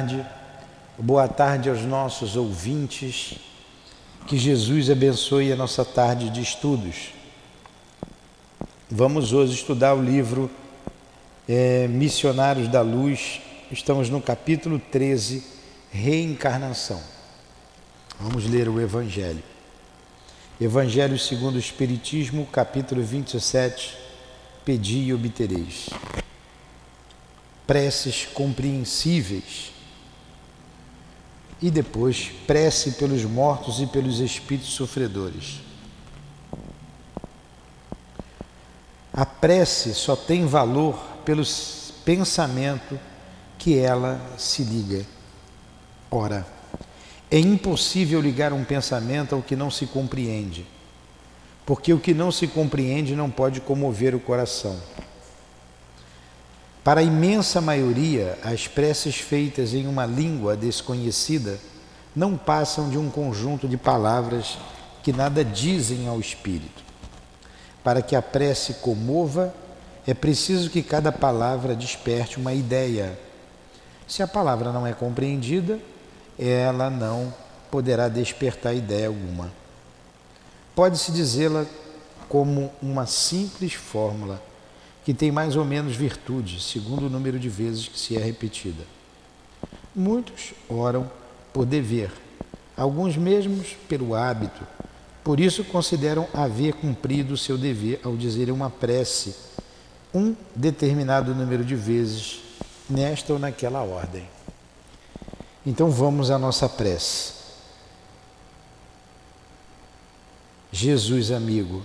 tarde, boa tarde aos nossos ouvintes. Que Jesus abençoe a nossa tarde de estudos. Vamos hoje estudar o livro é, Missionários da Luz. Estamos no capítulo 13, Reencarnação. Vamos ler o Evangelho. Evangelho segundo o Espiritismo, capítulo 27. Pedi e obtereis. Preces compreensíveis e depois prece pelos mortos e pelos espíritos sofredores. A prece só tem valor pelo pensamento que ela se liga. Ora, é impossível ligar um pensamento ao que não se compreende, porque o que não se compreende não pode comover o coração. Para a imensa maioria, as preces feitas em uma língua desconhecida não passam de um conjunto de palavras que nada dizem ao espírito. Para que a prece comova, é preciso que cada palavra desperte uma ideia. Se a palavra não é compreendida, ela não poderá despertar ideia alguma. Pode-se dizê-la como uma simples fórmula que tem mais ou menos virtude, segundo o número de vezes que se é repetida. Muitos oram por dever, alguns mesmos pelo hábito. Por isso consideram haver cumprido o seu dever ao dizer uma prece um determinado número de vezes, nesta ou naquela ordem. Então vamos à nossa prece. Jesus amigo,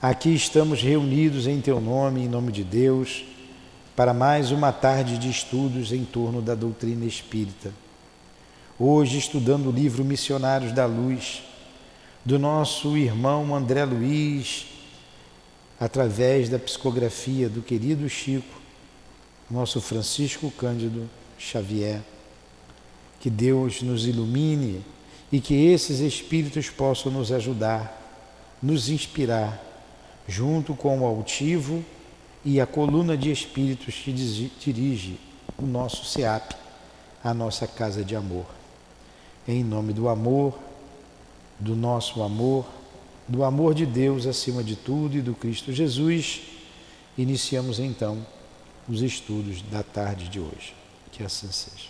Aqui estamos reunidos em Teu nome, em nome de Deus, para mais uma tarde de estudos em torno da doutrina espírita. Hoje, estudando o livro Missionários da Luz, do nosso irmão André Luiz, através da psicografia do querido Chico, nosso Francisco Cândido Xavier. Que Deus nos ilumine e que esses espíritos possam nos ajudar, nos inspirar junto com o altivo e a coluna de espíritos que dirige o nosso SEAP, a nossa casa de amor. Em nome do amor, do nosso amor, do amor de Deus acima de tudo e do Cristo Jesus, iniciamos então os estudos da tarde de hoje. Que assim seja.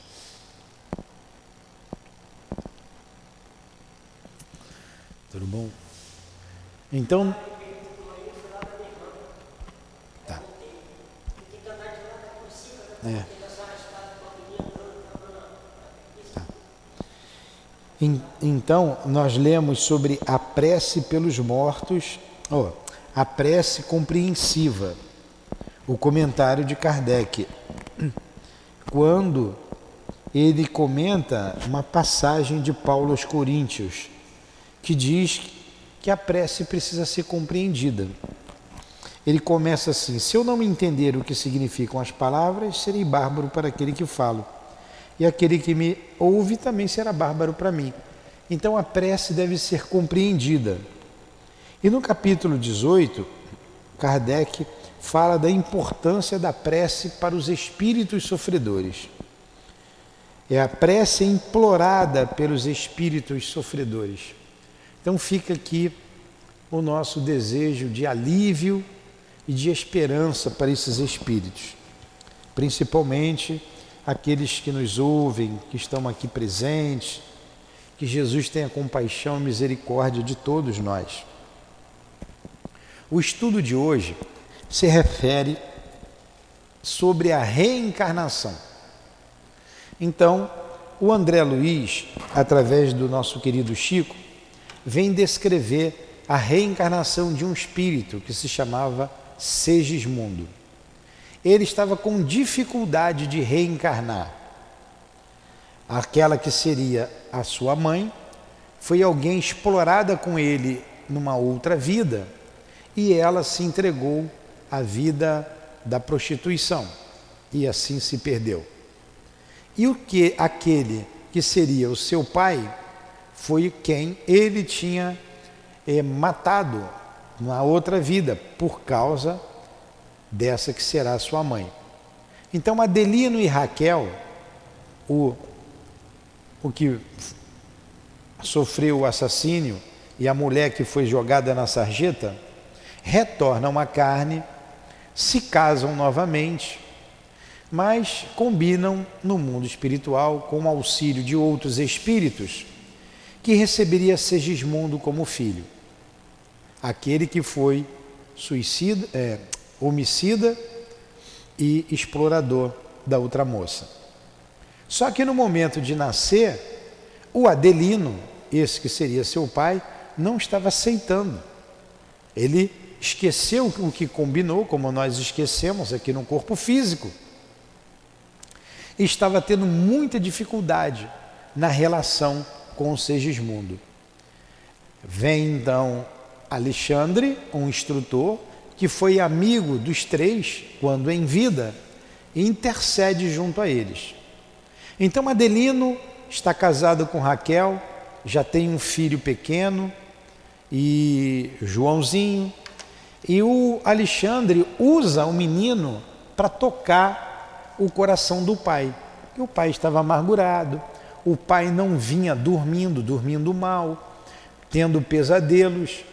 Tudo bom? Então, É. Então, nós lemos sobre a prece pelos mortos, oh, a prece compreensiva, o comentário de Kardec, quando ele comenta uma passagem de Paulo aos Coríntios, que diz que a prece precisa ser compreendida. Ele começa assim: Se eu não entender o que significam as palavras, serei bárbaro para aquele que falo. E aquele que me ouve também será bárbaro para mim. Então a prece deve ser compreendida. E no capítulo 18, Kardec fala da importância da prece para os espíritos sofredores. É a prece implorada pelos espíritos sofredores. Então fica aqui o nosso desejo de alívio e de esperança para esses espíritos, principalmente aqueles que nos ouvem, que estão aqui presentes, que Jesus tenha compaixão e misericórdia de todos nós. O estudo de hoje se refere sobre a reencarnação. Então, o André Luiz, através do nosso querido Chico, vem descrever a reencarnação de um espírito que se chamava Segismundo. Ele estava com dificuldade de reencarnar. Aquela que seria a sua mãe foi alguém explorada com ele numa outra vida e ela se entregou à vida da prostituição e assim se perdeu. E o que aquele que seria o seu pai foi quem ele tinha é, matado na outra vida, por causa dessa que será sua mãe. Então, Adelino e Raquel o, o que sofreu o assassínio e a mulher que foi jogada na sarjeta, retornam à carne, se casam novamente, mas combinam no mundo espiritual com o auxílio de outros espíritos que receberia Segismundo como filho, aquele que foi suicida, é, homicida e explorador da outra moça. Só que no momento de nascer, o Adelino, esse que seria seu pai, não estava aceitando. Ele esqueceu o que combinou, como nós esquecemos aqui no corpo físico. Estava tendo muita dificuldade na relação com o Segismundo. Vem então Alexandre, um instrutor, que foi amigo dos três quando em vida, intercede junto a eles. Então Adelino está casado com Raquel, já tem um filho pequeno, e Joãozinho, e o Alexandre usa o menino para tocar o coração do pai. E o pai estava amargurado, o pai não vinha dormindo, dormindo mal, tendo pesadelos.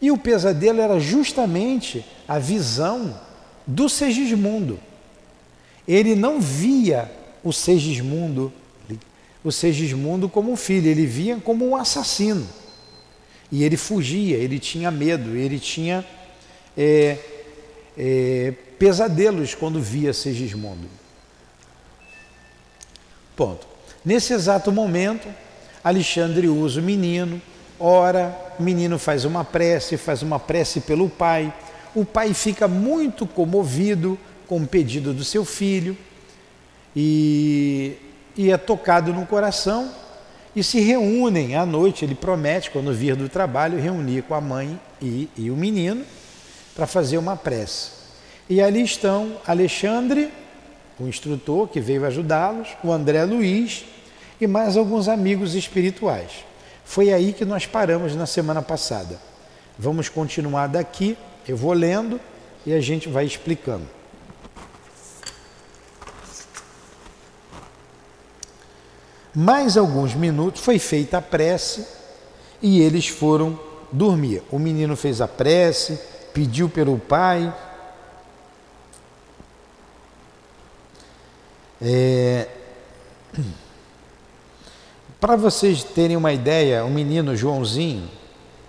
E o pesadelo era justamente a visão do Segismundo. Ele não via o Segismundo, o Segismundo como um filho, ele via como um assassino. E ele fugia, ele tinha medo, ele tinha é, é, pesadelos quando via Segismundo. Ponto. Nesse exato momento, Alexandre usa o menino, ora, o menino faz uma prece, faz uma prece pelo pai. O pai fica muito comovido com o pedido do seu filho e, e é tocado no coração e se reúnem à noite. Ele promete, quando vir do trabalho, reunir com a mãe e, e o menino para fazer uma prece. E ali estão Alexandre, o instrutor que veio ajudá-los, o André Luiz e mais alguns amigos espirituais. Foi aí que nós paramos na semana passada. Vamos continuar daqui, eu vou lendo e a gente vai explicando. Mais alguns minutos foi feita a prece e eles foram dormir. O menino fez a prece, pediu pelo pai. É... Para vocês terem uma ideia, o menino Joãozinho,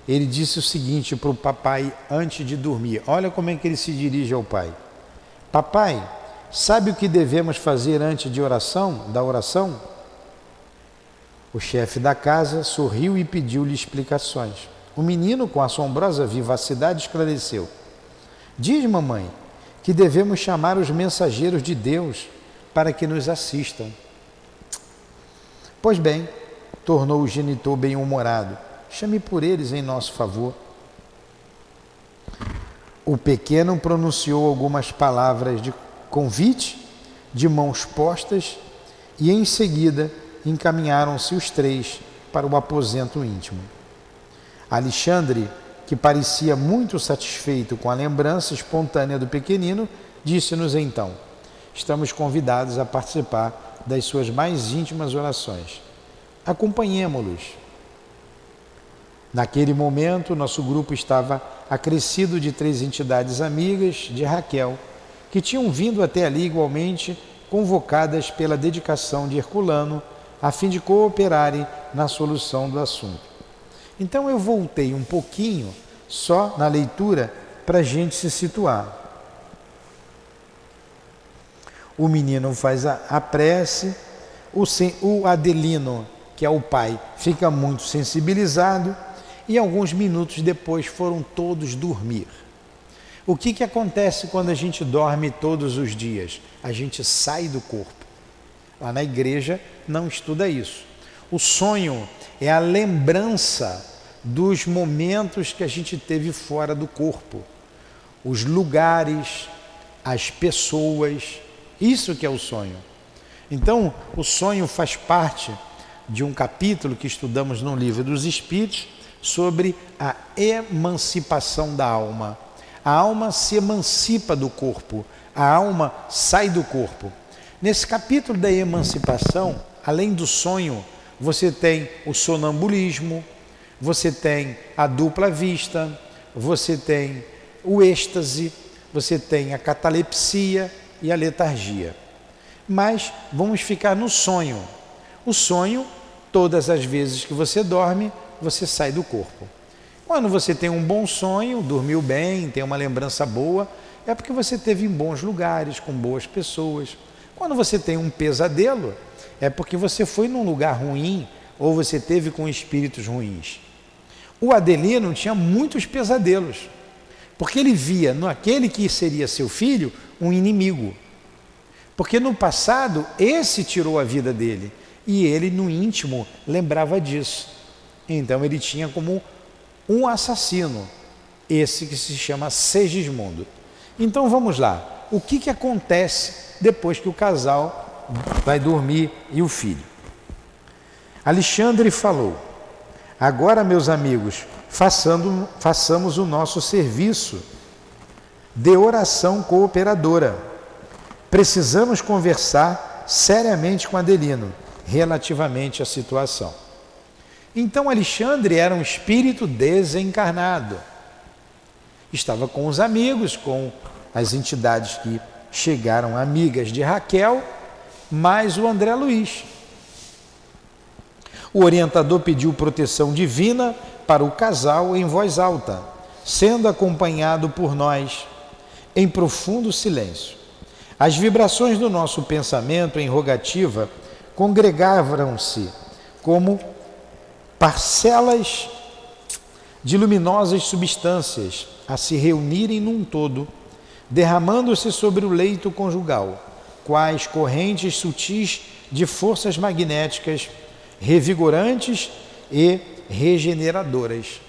ele disse o seguinte para o papai antes de dormir. Olha como é que ele se dirige ao pai. Papai, sabe o que devemos fazer antes de oração, da oração? O chefe da casa sorriu e pediu-lhe explicações. O menino, com assombrosa vivacidade, esclareceu: Diz, mamãe, que devemos chamar os mensageiros de Deus para que nos assistam. Pois bem, tornou o genitor bem-humorado, chame por eles em nosso favor. O pequeno pronunciou algumas palavras de convite, de mãos postas, e em seguida encaminharam-se os três para o aposento íntimo. Alexandre, que parecia muito satisfeito com a lembrança espontânea do pequenino, disse-nos então: Estamos convidados a participar das suas mais íntimas orações. Acompanhemo-los. Naquele momento, nosso grupo estava acrescido de três entidades amigas de Raquel, que tinham vindo até ali igualmente convocadas pela dedicação de Herculano, a fim de cooperarem na solução do assunto. Então eu voltei um pouquinho só na leitura para a gente se situar. O menino faz a, a prece, o, o Adelino, que é o pai, fica muito sensibilizado e alguns minutos depois foram todos dormir. O que, que acontece quando a gente dorme todos os dias? A gente sai do corpo. Lá na igreja não estuda isso. O sonho é a lembrança dos momentos que a gente teve fora do corpo, os lugares, as pessoas, isso que é o sonho. Então, o sonho faz parte de um capítulo que estudamos no livro dos Espíritos sobre a emancipação da alma. A alma se emancipa do corpo, a alma sai do corpo. Nesse capítulo da emancipação, além do sonho, você tem o sonambulismo, você tem a dupla vista, você tem o êxtase, você tem a catalepsia e a letargia. Mas vamos ficar no sonho. O sonho, todas as vezes que você dorme, você sai do corpo. Quando você tem um bom sonho, dormiu bem, tem uma lembrança boa, é porque você teve em bons lugares, com boas pessoas. Quando você tem um pesadelo, é porque você foi num lugar ruim ou você teve com espíritos ruins. O Adelino tinha muitos pesadelos, porque ele via naquele que seria seu filho um inimigo. Porque no passado esse tirou a vida dele e ele no íntimo lembrava disso. Então ele tinha como um assassino, esse que se chama Segismundo. Então vamos lá. O que, que acontece depois que o casal vai dormir e o filho. Alexandre falou: Agora, meus amigos, façando, façamos o nosso serviço de oração cooperadora. Precisamos conversar seriamente com Adelino relativamente à situação. Então, Alexandre era um espírito desencarnado. Estava com os amigos, com as entidades que chegaram amigas de Raquel mais o André Luiz. O orientador pediu proteção divina para o casal em voz alta, sendo acompanhado por nós em profundo silêncio. As vibrações do nosso pensamento em rogativa congregavam-se como parcelas de luminosas substâncias a se reunirem num todo, derramando-se sobre o leito conjugal quais correntes sutis de forças magnéticas revigorantes e regeneradoras.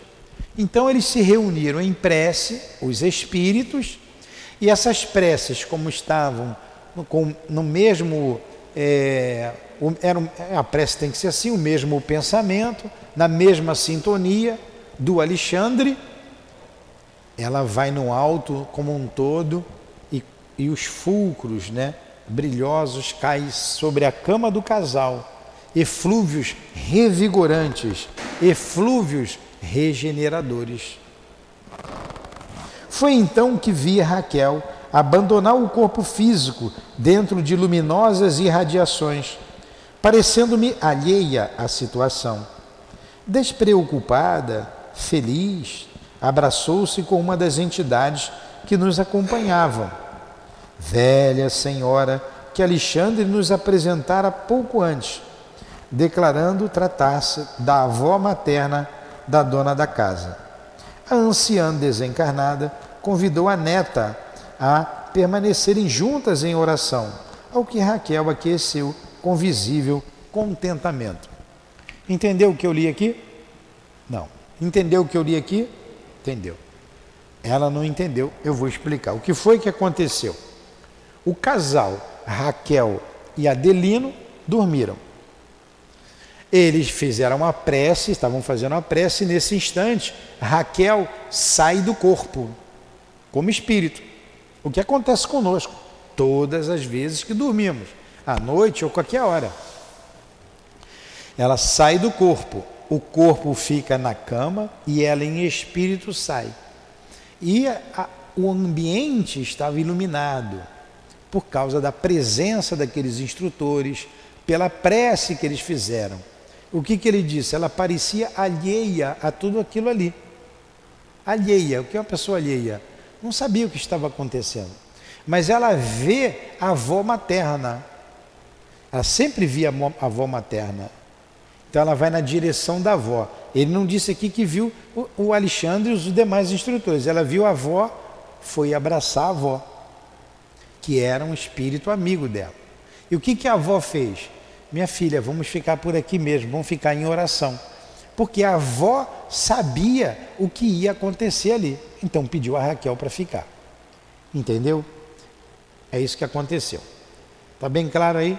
Então eles se reuniram em prece, os espíritos, e essas preces, como estavam com, no mesmo. É, era, a prece tem que ser assim, o mesmo pensamento, na mesma sintonia do Alexandre, ela vai no alto como um todo e, e os fulcros, né? brilhosos caem sobre a cama do casal, eflúvios revigorantes, eflúvios regeneradores. Foi então que vi Raquel abandonar o corpo físico dentro de luminosas irradiações, parecendo-me alheia à situação. Despreocupada, feliz, abraçou-se com uma das entidades que nos acompanhavam velha senhora que Alexandre nos apresentara pouco antes, declarando tratar-se da avó materna da dona da casa. A anciã desencarnada convidou a neta a permanecerem juntas em oração, ao que Raquel aqueceu com visível contentamento. Entendeu o que eu li aqui? Não. Entendeu o que eu li aqui? Entendeu. Ela não entendeu, eu vou explicar. O que foi que aconteceu? O casal Raquel e Adelino dormiram. Eles fizeram uma prece, estavam fazendo uma prece, e nesse instante Raquel sai do corpo, como espírito. O que acontece conosco todas as vezes que dormimos, à noite ou qualquer hora. Ela sai do corpo, o corpo fica na cama e ela em espírito sai. E a, o ambiente estava iluminado, por causa da presença daqueles instrutores, pela prece que eles fizeram. O que, que ele disse? Ela parecia alheia a tudo aquilo ali. Alheia, o que é uma pessoa alheia? Não sabia o que estava acontecendo. Mas ela vê a avó materna. Ela sempre via a avó materna. Então ela vai na direção da avó. Ele não disse aqui que viu o Alexandre e os demais instrutores. Ela viu a avó, foi abraçar a avó que era um espírito amigo dela. E o que, que a avó fez? Minha filha, vamos ficar por aqui mesmo, vamos ficar em oração. Porque a avó sabia o que ia acontecer ali. Então pediu a Raquel para ficar. Entendeu? É isso que aconteceu. Está bem claro aí?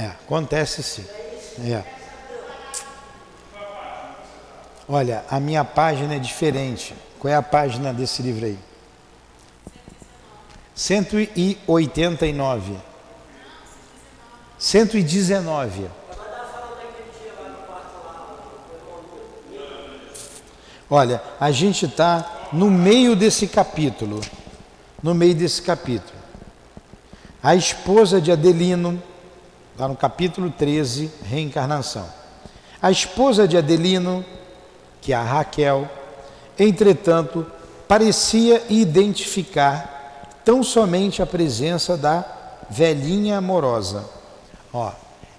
É, acontece sim. É. Olha, a minha página é diferente. Qual é a página desse livro aí? 189. 119. Olha, a gente está no meio desse capítulo. No meio desse capítulo. A esposa de Adelino, Está no capítulo 13, reencarnação. A esposa de Adelino, que é a Raquel, entretanto, parecia identificar tão somente a presença da velhinha amorosa. Ó,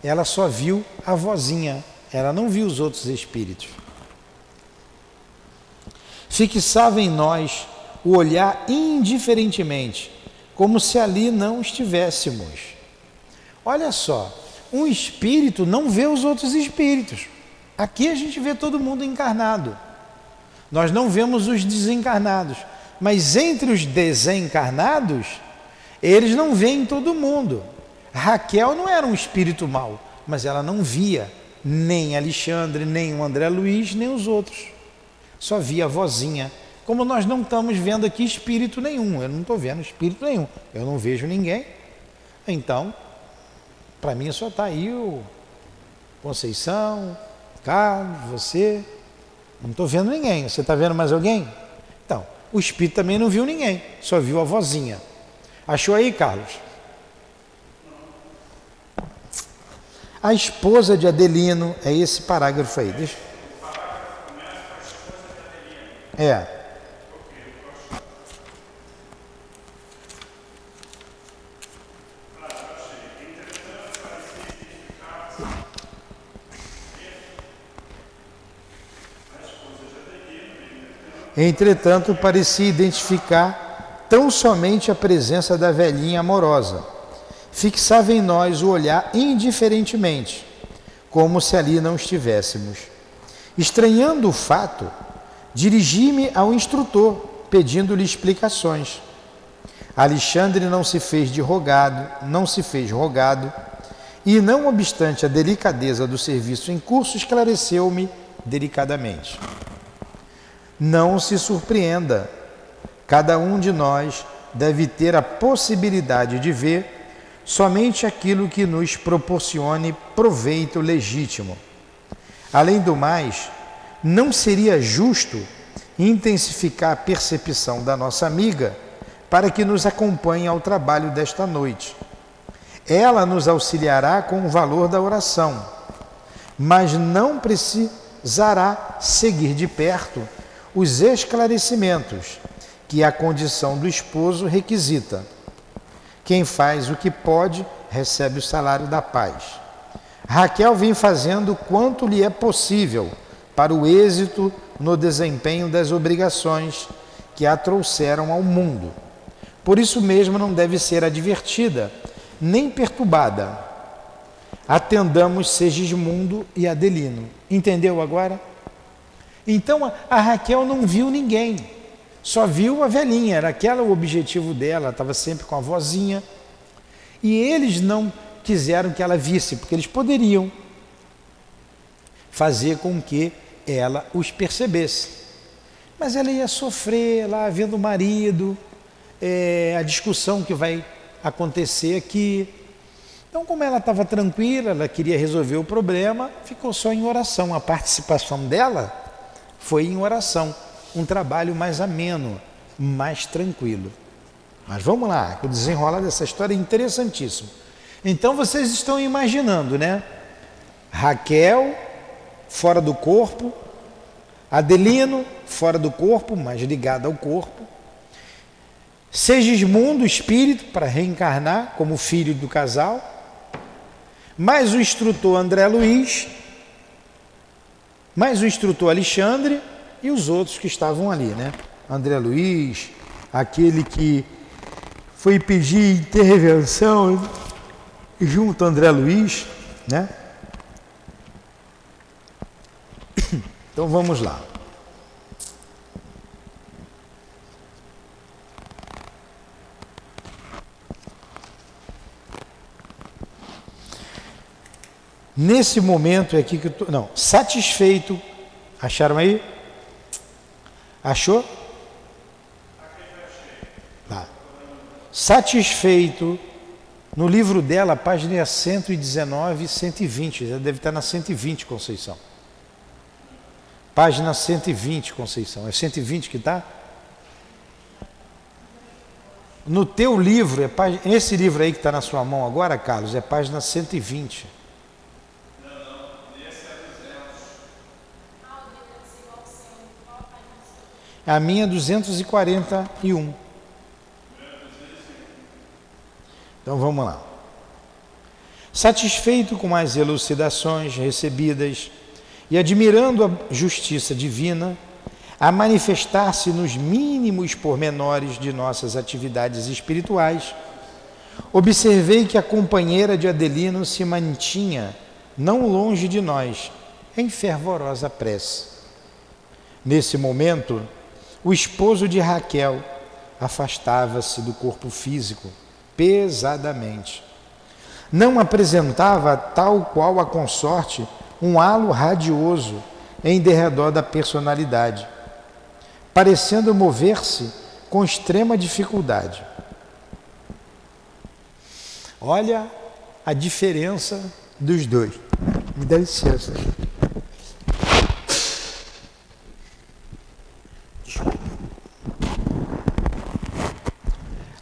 ela só viu a vozinha, ela não viu os outros espíritos. Fixava em nós o olhar indiferentemente, como se ali não estivéssemos. Olha só, um espírito não vê os outros espíritos. Aqui a gente vê todo mundo encarnado. Nós não vemos os desencarnados. Mas entre os desencarnados, eles não veem todo mundo. Raquel não era um espírito mau, mas ela não via nem Alexandre, nem o André Luiz, nem os outros. Só via a vozinha. Como nós não estamos vendo aqui espírito nenhum, eu não estou vendo espírito nenhum, eu não vejo ninguém. Então, para mim só está aí o Conceição, Carlos, você. Não estou vendo ninguém. Você está vendo mais alguém? Então, o espírito também não viu ninguém, só viu a vozinha. Achou aí, Carlos? A esposa de Adelino, é esse parágrafo aí. Deixa. É. Entretanto, parecia identificar tão somente a presença da velhinha amorosa. Fixava em nós o olhar indiferentemente, como se ali não estivéssemos. Estranhando o fato, dirigi-me ao instrutor, pedindo-lhe explicações. Alexandre não se fez de rogado, não se fez rogado, e não obstante a delicadeza do serviço em curso, esclareceu-me delicadamente. Não se surpreenda. Cada um de nós deve ter a possibilidade de ver somente aquilo que nos proporcione proveito legítimo. Além do mais, não seria justo intensificar a percepção da nossa amiga para que nos acompanhe ao trabalho desta noite. Ela nos auxiliará com o valor da oração, mas não precisará seguir de perto os esclarecimentos que a condição do esposo requisita. Quem faz o que pode recebe o salário da paz. Raquel vem fazendo quanto lhe é possível para o êxito no desempenho das obrigações que a trouxeram ao mundo. Por isso mesmo não deve ser advertida, nem perturbada. Atendamos Segismundo e Adelino. Entendeu agora? Então a Raquel não viu ninguém, só viu a velhinha, era aquele o objetivo dela, estava sempre com a vozinha. E eles não quiseram que ela visse, porque eles poderiam fazer com que ela os percebesse. Mas ela ia sofrer lá vendo o marido, é, a discussão que vai acontecer aqui. Então, como ela estava tranquila, ela queria resolver o problema, ficou só em oração. A participação dela foi em oração, um trabalho mais ameno, mais tranquilo. Mas vamos lá, o desenrolar dessa história é interessantíssimo. Então vocês estão imaginando, né? Raquel fora do corpo, Adelino fora do corpo, mas ligado ao corpo. Segismundo, espírito, para reencarnar como filho do casal. Mais o instrutor André Luiz, mais o instrutor Alexandre e os outros que estavam ali, né? André Luiz, aquele que foi pedir intervenção junto a André Luiz, né? Então vamos lá. Nesse momento é aqui que eu tô, não, satisfeito. Acharam aí? Achou? Tá. Satisfeito. No livro dela, página é 119 e 120. Já deve estar na 120, Conceição. Página 120, Conceição. É 120 que está? No teu livro, é página, esse livro aí que está na sua mão agora, Carlos, é página 120. A minha 241. Então vamos lá. Satisfeito com as elucidações recebidas e admirando a justiça divina, a manifestar-se nos mínimos pormenores de nossas atividades espirituais, observei que a companheira de Adelino se mantinha não longe de nós, em fervorosa prece. Nesse momento, o esposo de Raquel afastava-se do corpo físico pesadamente. Não apresentava, tal qual a consorte, um halo radioso em derredor da personalidade, parecendo mover-se com extrema dificuldade. Olha a diferença dos dois. Me dá licença.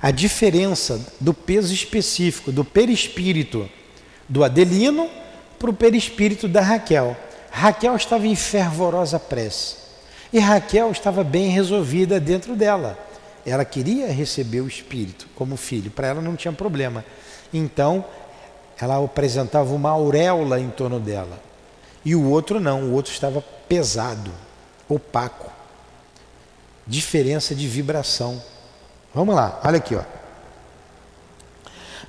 A diferença do peso específico do perispírito do Adelino para o perispírito da Raquel. Raquel estava em fervorosa prece e Raquel estava bem resolvida dentro dela. Ela queria receber o espírito como filho, para ela não tinha problema. Então, ela apresentava uma auréola em torno dela. E o outro não, o outro estava pesado, opaco. Diferença de vibração. Vamos lá, olha aqui, ó.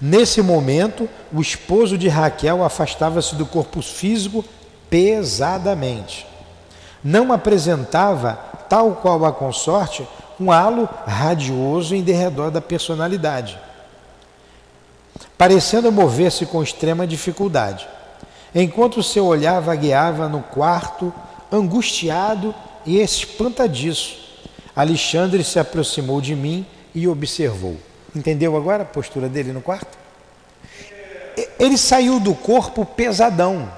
Nesse momento, o esposo de Raquel afastava-se do corpo físico pesadamente. Não apresentava, tal qual a consorte, um halo radioso em derredor da personalidade, parecendo mover-se com extrema dificuldade, enquanto seu olhar vagueava no quarto, angustiado e espantadiço. Alexandre se aproximou de mim e observou. Entendeu agora a postura dele no quarto? Ele saiu do corpo pesadão.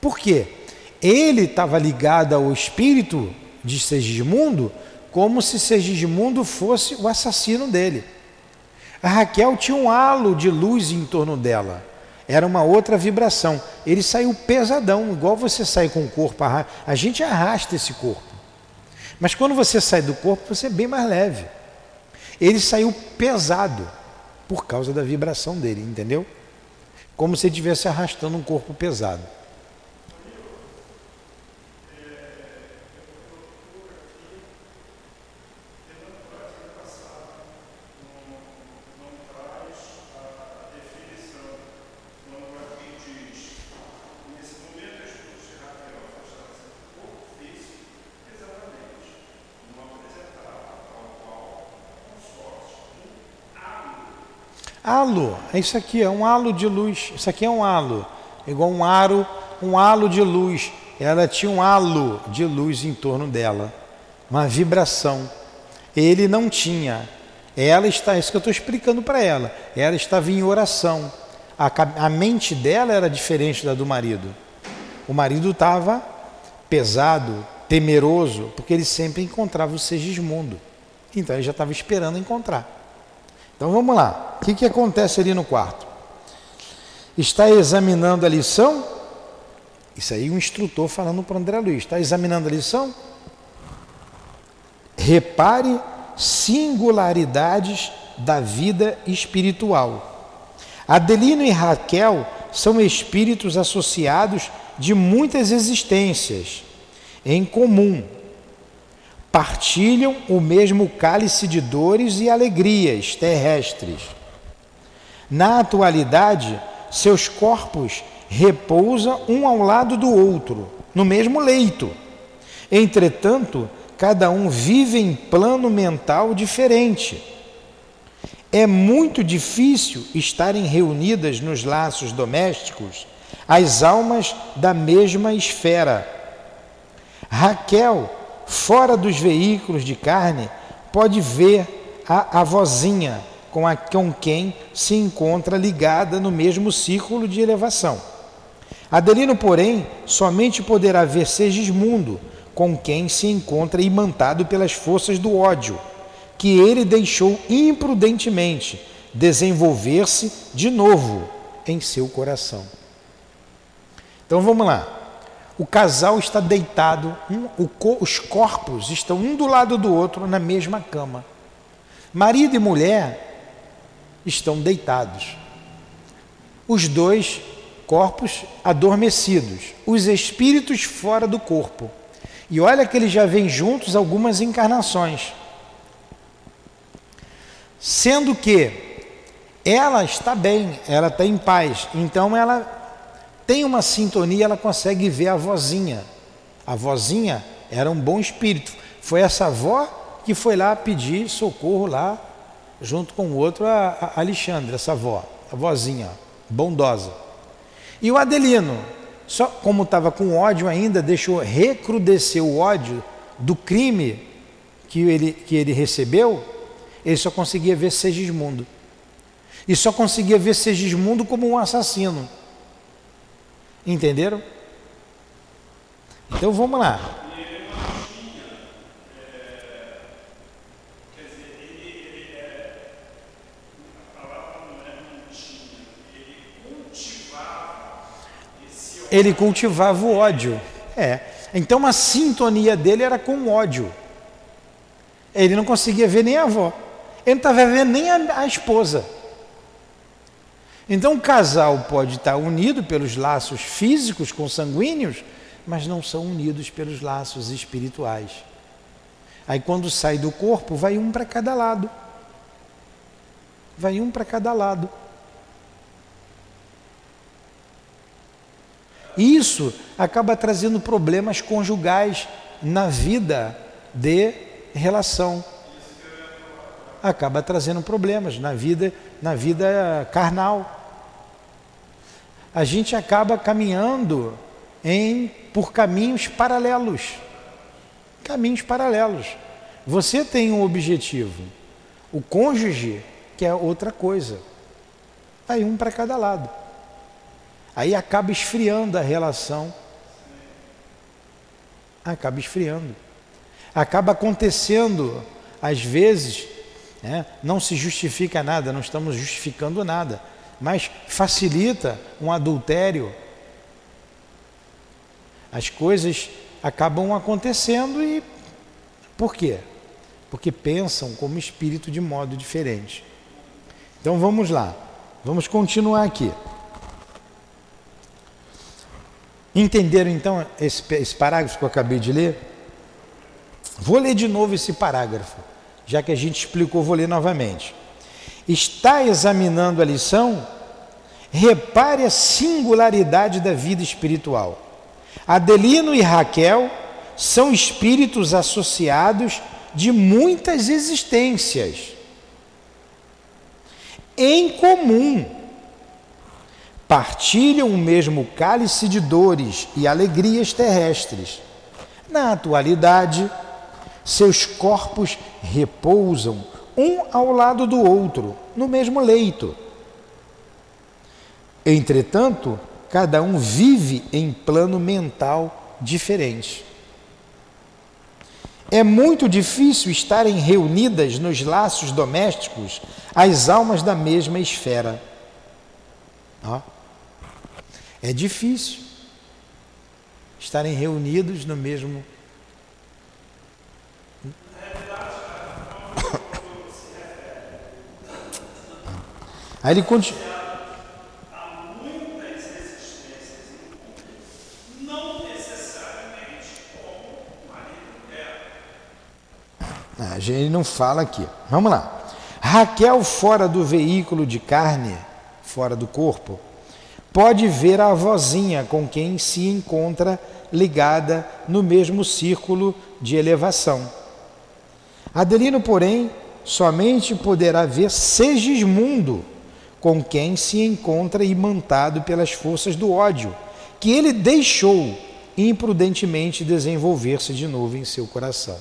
Por quê? Ele estava ligado ao espírito de Segismundo como se Segismundo fosse o assassino dele. A Raquel tinha um halo de luz em torno dela. Era uma outra vibração. Ele saiu pesadão, igual você sai com o corpo. A gente arrasta esse corpo. Mas quando você sai do corpo, você é bem mais leve. Ele saiu pesado por causa da vibração dele, entendeu? Como se estivesse arrastando um corpo pesado. Halo, é isso aqui, é um halo de luz. Isso aqui é um halo, igual um aro, um halo de luz. Ela tinha um halo de luz em torno dela, uma vibração. Ele não tinha. Ela está, é isso que eu estou explicando para ela. Ela estava em oração. A, a mente dela era diferente da do marido. O marido estava pesado, temeroso, porque ele sempre encontrava o Segismundo. Então ele já estava esperando encontrar. Então vamos lá. O que, que acontece ali no quarto? Está examinando a lição? Isso aí o instrutor falando para André Luiz. Está examinando a lição? Repare singularidades da vida espiritual. Adelino e Raquel são espíritos associados de muitas existências em comum partilham o mesmo cálice de dores e alegrias terrestres. Na atualidade, seus corpos repousam um ao lado do outro, no mesmo leito, Entretanto, cada um vive em plano mental diferente. É muito difícil estarem reunidas nos laços domésticos as almas da mesma esfera. Raquel, fora dos veículos de carne, pode ver a avózinha com, a, com quem se encontra ligada no mesmo círculo de elevação. Adelino, porém, somente poderá ver Segismundo, com quem se encontra imantado pelas forças do ódio, que ele deixou imprudentemente desenvolver-se de novo em seu coração. Então vamos lá. O casal está deitado, um, o, os corpos estão um do lado do outro na mesma cama. Marido e mulher estão deitados. Os dois corpos adormecidos, os espíritos fora do corpo. E olha que eles já vêm juntos algumas encarnações. Sendo que ela está bem, ela está em paz, então ela tem uma sintonia, ela consegue ver a vozinha. A vozinha era um bom espírito. Foi essa avó que foi lá pedir socorro lá, junto com o outro, a, a Alexandre, essa avó, a vozinha, bondosa. E o Adelino, só como estava com ódio ainda, deixou recrudescer o ódio do crime que ele, que ele recebeu, ele só conseguia ver Segismundo. E só conseguia ver Segismundo como um assassino. Entenderam? Então vamos lá. Ele cultivava o ódio. É. Então a sintonia dele era com o ódio. Ele não conseguia ver nem a avó. Ele não estava vendo nem a, a esposa. Então, o casal pode estar unido pelos laços físicos consanguíneos, mas não são unidos pelos laços espirituais. Aí, quando sai do corpo, vai um para cada lado. Vai um para cada lado. Isso acaba trazendo problemas conjugais na vida de relação. Acaba trazendo problemas na vida na vida carnal. A gente acaba caminhando em por caminhos paralelos. Caminhos paralelos. Você tem um objetivo. O cônjuge quer outra coisa. Aí um para cada lado. Aí acaba esfriando a relação. Acaba esfriando. Acaba acontecendo, às vezes, né? Não se justifica nada, não estamos justificando nada, mas facilita um adultério. As coisas acabam acontecendo e por quê? Porque pensam como espírito de modo diferente. Então vamos lá, vamos continuar aqui. Entenderam então esse, esse parágrafo que eu acabei de ler? Vou ler de novo esse parágrafo já que a gente explicou, vou ler novamente. Está examinando a lição? Repare a singularidade da vida espiritual. Adelino e Raquel são espíritos associados de muitas existências. Em comum, partilham o mesmo cálice de dores e alegrias terrestres. Na atualidade, seus corpos repousam um ao lado do outro, no mesmo leito. Entretanto, cada um vive em plano mental diferente. É muito difícil estarem reunidas nos laços domésticos as almas da mesma esfera. Ó. É difícil estarem reunidos no mesmo Aí ele continua. A gente não fala aqui. Vamos lá. Raquel, fora do veículo de carne, fora do corpo, pode ver a vozinha com quem se encontra ligada no mesmo círculo de elevação. Adelino, porém, somente poderá ver Segismundo, com quem se encontra imantado pelas forças do ódio, que ele deixou imprudentemente desenvolver-se de novo em seu coração.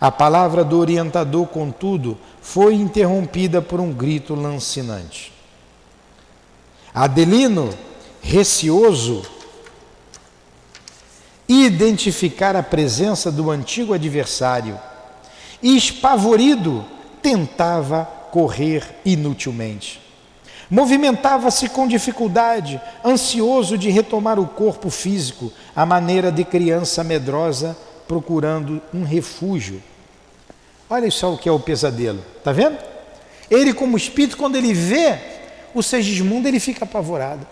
A palavra do orientador, contudo, foi interrompida por um grito lancinante. Adelino, receoso, identificar a presença do antigo adversário espavorido, tentava correr inutilmente. Movimentava-se com dificuldade, ansioso de retomar o corpo físico, à maneira de criança medrosa procurando um refúgio. Olha só o que é o pesadelo, tá vendo? Ele, como espírito, quando ele vê o Segismundo, ele fica apavorado.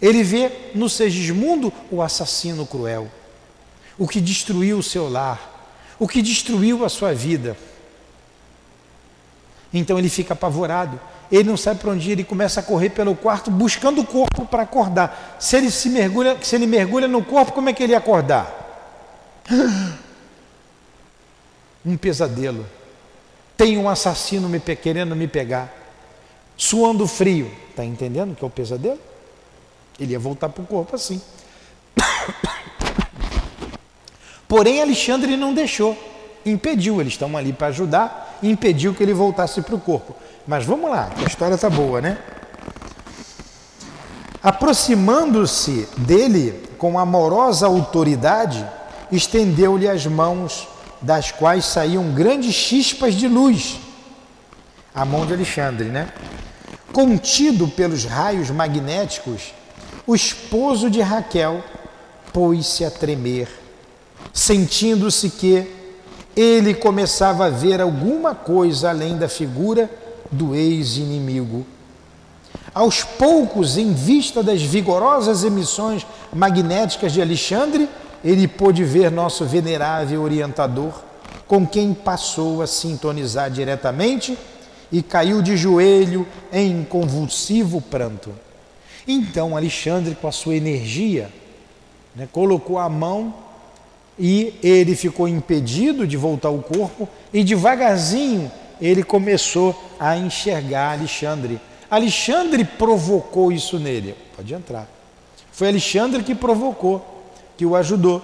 Ele vê no Segismundo o assassino cruel, o que destruiu o seu lar, o que destruiu a sua vida. Então ele fica apavorado ele não sabe para onde ir, ele começa a correr pelo quarto buscando o corpo para acordar. Se ele se mergulha, se ele mergulha no corpo, como é que ele ia acordar? Um pesadelo. Tem um assassino me querendo me pegar. Suando frio. Está entendendo que é o pesadelo? Ele ia voltar para o corpo assim. Porém, Alexandre não deixou, impediu. Eles estão ali para ajudar, impediu que ele voltasse para o corpo. Mas vamos lá, que a história está boa, né? Aproximando-se dele com amorosa autoridade, estendeu-lhe as mãos, das quais saíam grandes chispas de luz. A mão de Alexandre, né? Contido pelos raios magnéticos, o esposo de Raquel pôs-se a tremer, sentindo-se que ele começava a ver alguma coisa além da figura do ex-inimigo. Aos poucos, em vista das vigorosas emissões magnéticas de Alexandre, ele pôde ver nosso venerável orientador, com quem passou a sintonizar diretamente e caiu de joelho em convulsivo pranto. Então Alexandre, com a sua energia, né, colocou a mão e ele ficou impedido de voltar ao corpo e devagarzinho ele começou a enxergar Alexandre. Alexandre provocou isso nele. Pode entrar. Foi Alexandre que provocou, que o ajudou.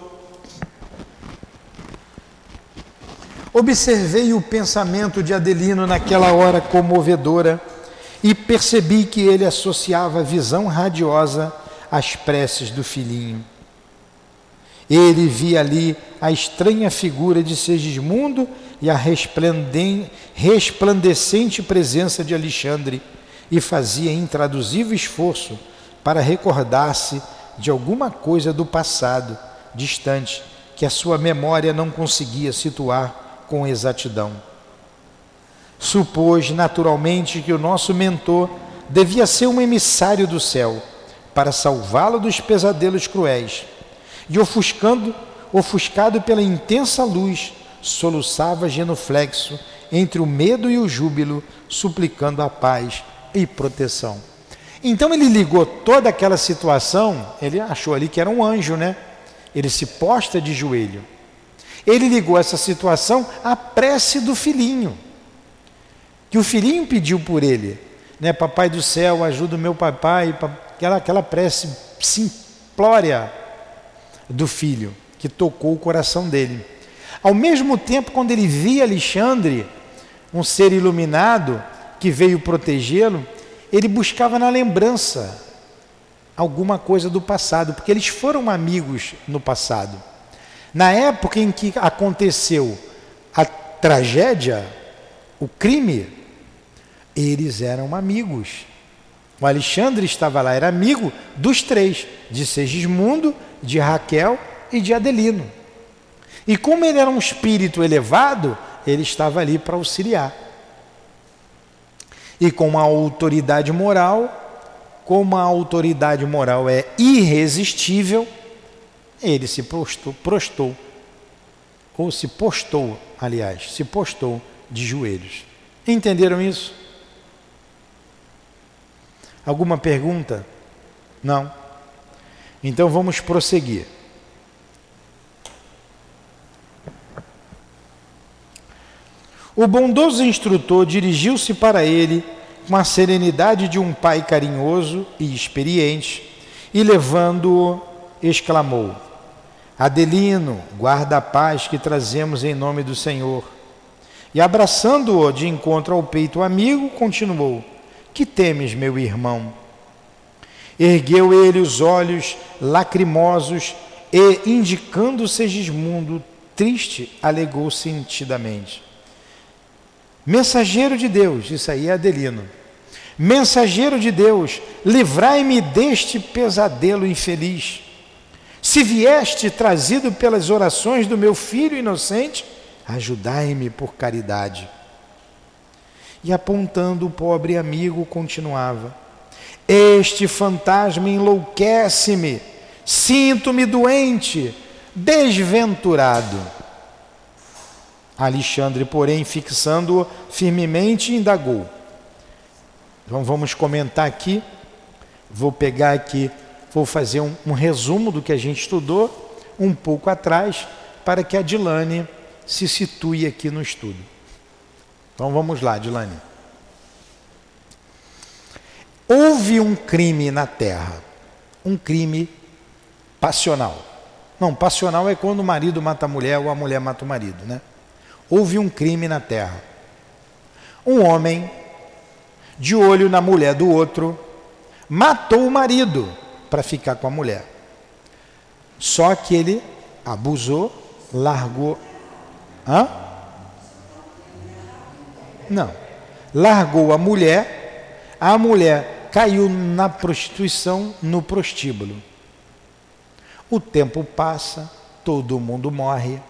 Observei o pensamento de Adelino naquela hora comovedora e percebi que ele associava a visão radiosa às preces do filhinho. Ele via ali a estranha figura de Segismundo e a resplandecente presença de Alexandre e fazia intraduzível esforço para recordar-se de alguma coisa do passado distante que a sua memória não conseguia situar com exatidão. Supôs naturalmente que o nosso mentor devia ser um emissário do céu para salvá-lo dos pesadelos cruéis e ofuscando, ofuscado pela intensa luz, soluçava genuflexo entre o medo e o júbilo, suplicando a paz e proteção. Então ele ligou toda aquela situação, ele achou ali que era um anjo, né? Ele se posta de joelho. Ele ligou essa situação à prece do filhinho, que o filhinho pediu por ele, né? Papai do céu, ajuda o meu papai, aquela, aquela prece simplória do filho, que tocou o coração dele. Ao mesmo tempo, quando ele via Alexandre, um ser iluminado que veio protegê-lo, ele buscava na lembrança alguma coisa do passado, porque eles foram amigos no passado. Na época em que aconteceu a tragédia, o crime, eles eram amigos. O Alexandre estava lá, era amigo dos três, de Segismundo, de Raquel e de Adelino. E como ele era um espírito elevado, ele estava ali para auxiliar. E com a autoridade moral, como a autoridade moral é irresistível, ele se prostou, prostou ou se postou, aliás, se postou de joelhos. Entenderam isso? Alguma pergunta? Não. Então vamos prosseguir. O bondoso instrutor dirigiu-se para ele com a serenidade de um pai carinhoso e experiente e, levando-o, exclamou: Adelino, guarda a paz que trazemos em nome do Senhor. E abraçando-o de encontro ao peito amigo, continuou: Que temes, meu irmão? Ergueu ele os olhos lacrimosos e, indicando Segismundo, triste, alegou sentidamente: Mensageiro de Deus, isso aí é Adelino. Mensageiro de Deus, livrai-me deste pesadelo infeliz. Se vieste trazido pelas orações do meu filho inocente, ajudai-me por caridade. E apontando o pobre amigo, continuava: Este fantasma enlouquece-me, sinto-me doente, desventurado. Alexandre, porém, fixando-o firmemente, indagou. Então vamos comentar aqui. Vou pegar aqui, vou fazer um, um resumo do que a gente estudou um pouco atrás, para que a Dilane se situe aqui no estudo. Então vamos lá, Dilane. Houve um crime na terra, um crime passional. Não, passional é quando o marido mata a mulher ou a mulher mata o marido, né? houve um crime na terra. Um homem, de olho na mulher do outro, matou o marido para ficar com a mulher. Só que ele abusou, largou. Hã? Não. Largou a mulher, a mulher caiu na prostituição no prostíbulo. O tempo passa, todo mundo morre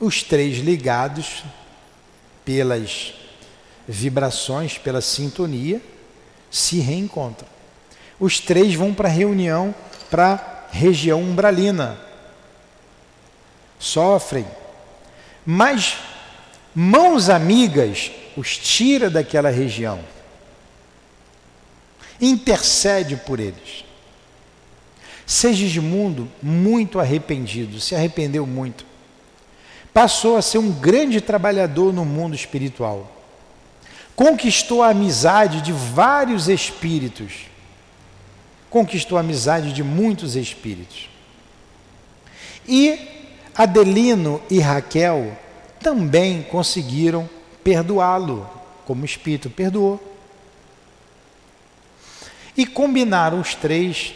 os três ligados pelas vibrações, pela sintonia, se reencontram. Os três vão para a reunião para a região umbralina. Sofrem. Mas mãos amigas os tira daquela região. Intercede por eles. Segismundo, muito arrependido, se arrependeu muito passou a ser um grande trabalhador no mundo espiritual. Conquistou a amizade de vários espíritos. Conquistou a amizade de muitos espíritos. E Adelino e Raquel também conseguiram perdoá-lo, como espírito perdoou. E combinaram os três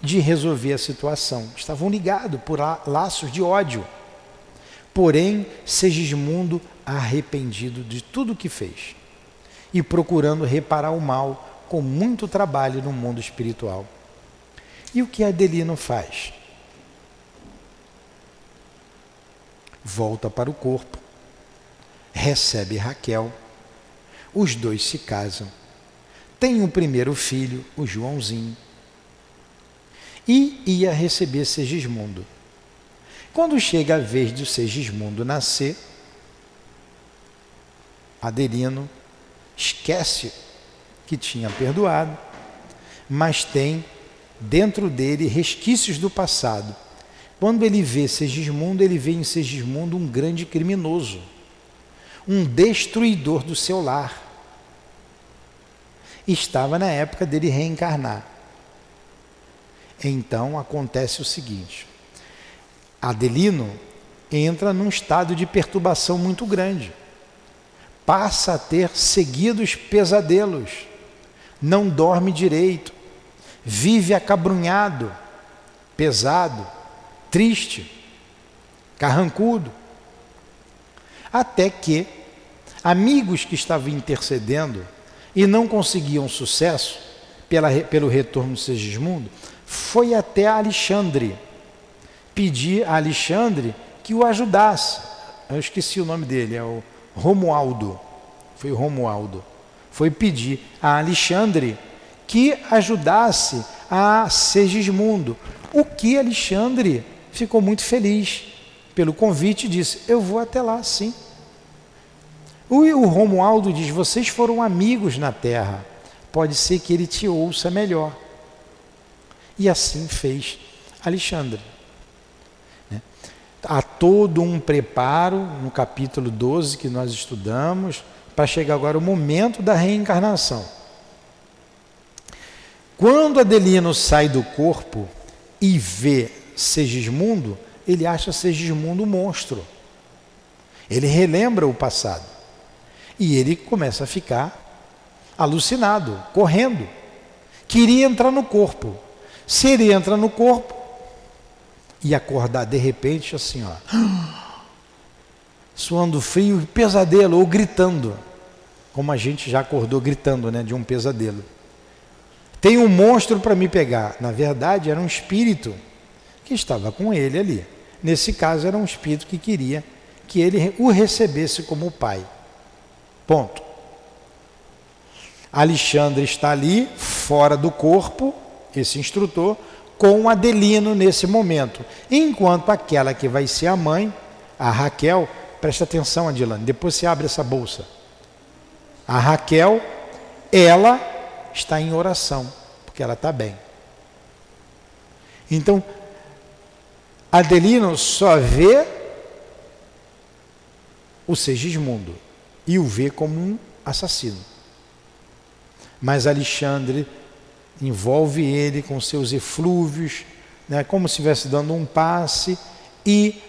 de resolver a situação. Estavam ligados por laços de ódio. Porém, Segismundo arrependido de tudo o que fez e procurando reparar o mal com muito trabalho no mundo espiritual. E o que Adelino faz? Volta para o corpo, recebe Raquel, os dois se casam, tem um primeiro filho, o Joãozinho, e ia receber Segismundo. Quando chega a vez de o Segismundo nascer, Adelino esquece que tinha perdoado, mas tem dentro dele resquícios do passado. Quando ele vê Segismundo, ele vê em Segismundo um grande criminoso, um destruidor do seu lar. Estava na época dele reencarnar. Então acontece o seguinte: Adelino entra num estado de perturbação muito grande. Passa a ter seguidos pesadelos, não dorme direito, vive acabrunhado, pesado, triste, carrancudo. Até que amigos que estavam intercedendo e não conseguiam sucesso pela, pelo retorno de Segismundo, foi até Alexandre pedir a Alexandre que o ajudasse. Eu esqueci o nome dele, é o Romualdo. Foi o Romualdo. Foi pedir a Alexandre que ajudasse a Segismundo. O que Alexandre ficou muito feliz pelo convite e disse: Eu vou até lá, sim. O, Romualdo diz: Vocês foram amigos na terra. Pode ser que ele te ouça melhor. E assim fez Alexandre. Né? Há todo um preparo no capítulo 12 que nós estudamos para chegar agora o momento da reencarnação. Quando Adelino sai do corpo e vê Segismundo, ele acha Segismundo um monstro. Ele relembra o passado. E ele começa a ficar alucinado, correndo. Queria entrar no corpo. Se ele entra no corpo e acordar de repente assim, ó, suando frio, pesadelo ou gritando, como a gente já acordou gritando, né, de um pesadelo. Tem um monstro para me pegar. Na verdade, era um espírito que estava com ele ali. Nesse caso, era um espírito que queria que ele o recebesse como pai. Ponto. Alexandre está ali, fora do corpo, esse instrutor, com Adelino nesse momento. Enquanto aquela que vai ser a mãe, a Raquel, presta atenção, Adilane, depois você abre essa bolsa. A Raquel, ela está em oração, porque ela está bem. Então, Adelino só vê o Segismundo e o vê como um assassino. Mas Alexandre envolve ele com seus eflúvios, né, como se estivesse dando um passe, e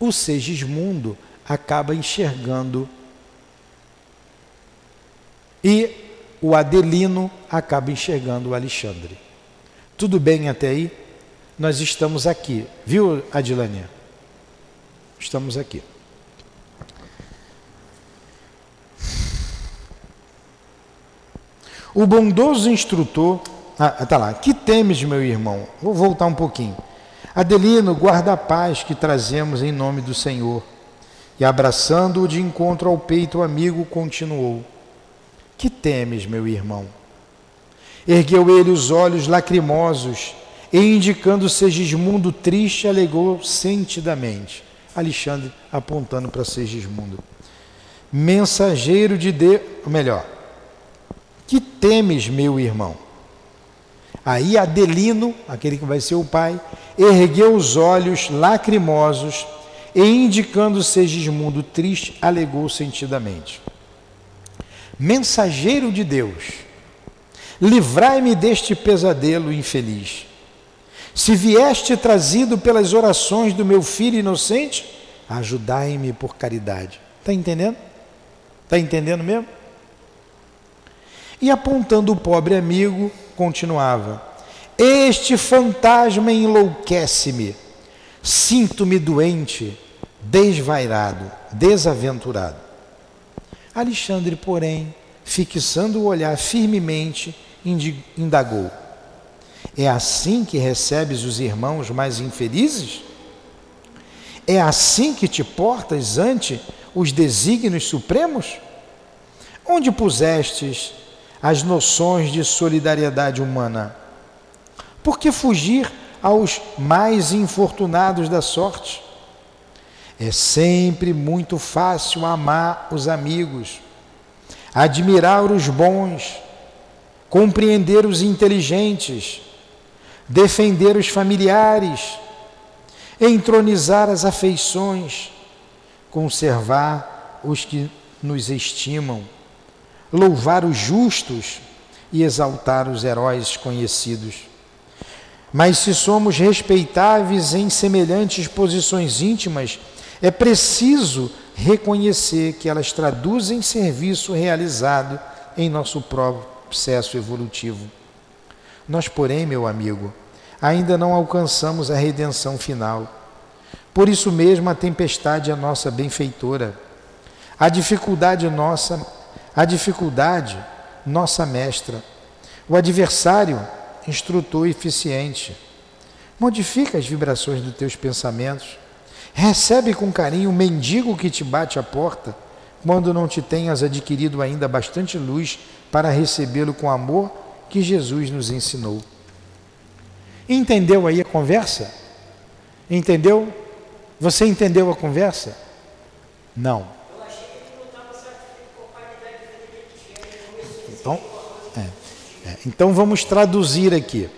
o Segismundo acaba enxergando. E o Adelino acaba enxergando o Alexandre. Tudo bem até aí? Nós estamos aqui, viu, Adilânia? Estamos aqui. O bondoso instrutor, ah, tá lá, que temes, meu irmão? Vou voltar um pouquinho. Adelino, guarda a paz que trazemos em nome do Senhor. E abraçando-o de encontro ao peito, o amigo continuou: Que temes, meu irmão? Ergueu ele os olhos lacrimosos e, indicando Segismundo triste, alegou sentidamente. Alexandre apontando para Segismundo. Mensageiro de Deus, melhor, que temes, meu irmão? Aí Adelino, aquele que vai ser o pai, ergueu os olhos lacrimosos e, indicando Segismundo triste, alegou sentidamente: Mensageiro de Deus, livrai-me deste pesadelo infeliz. Se vieste trazido pelas orações do meu filho inocente, ajudai-me por caridade. Está entendendo? Está entendendo mesmo? E apontando o pobre amigo, continuava: Este fantasma enlouquece-me. Sinto-me doente, desvairado, desaventurado. Alexandre, porém, fixando o olhar firmemente, indagou: É assim que recebes os irmãos mais infelizes? É assim que te portas ante os desígnios supremos? Onde pusestes as noções de solidariedade humana? Por que fugir aos mais infortunados da sorte? É sempre muito fácil amar os amigos, admirar os bons, compreender os inteligentes, defender os familiares, entronizar as afeições, conservar os que nos estimam louvar os justos e exaltar os heróis conhecidos. Mas se somos respeitáveis em semelhantes posições íntimas, é preciso reconhecer que elas traduzem serviço realizado em nosso próprio processo evolutivo. Nós, porém, meu amigo, ainda não alcançamos a redenção final. Por isso mesmo a tempestade é nossa benfeitora. A dificuldade nossa a dificuldade, nossa mestra. O adversário, instrutor eficiente. Modifica as vibrações dos teus pensamentos. Recebe com carinho o mendigo que te bate à porta, quando não te tenhas adquirido ainda bastante luz para recebê-lo com amor que Jesus nos ensinou. Entendeu aí a conversa? Entendeu? Você entendeu a conversa? Não. Então, é, é. então vamos traduzir aqui.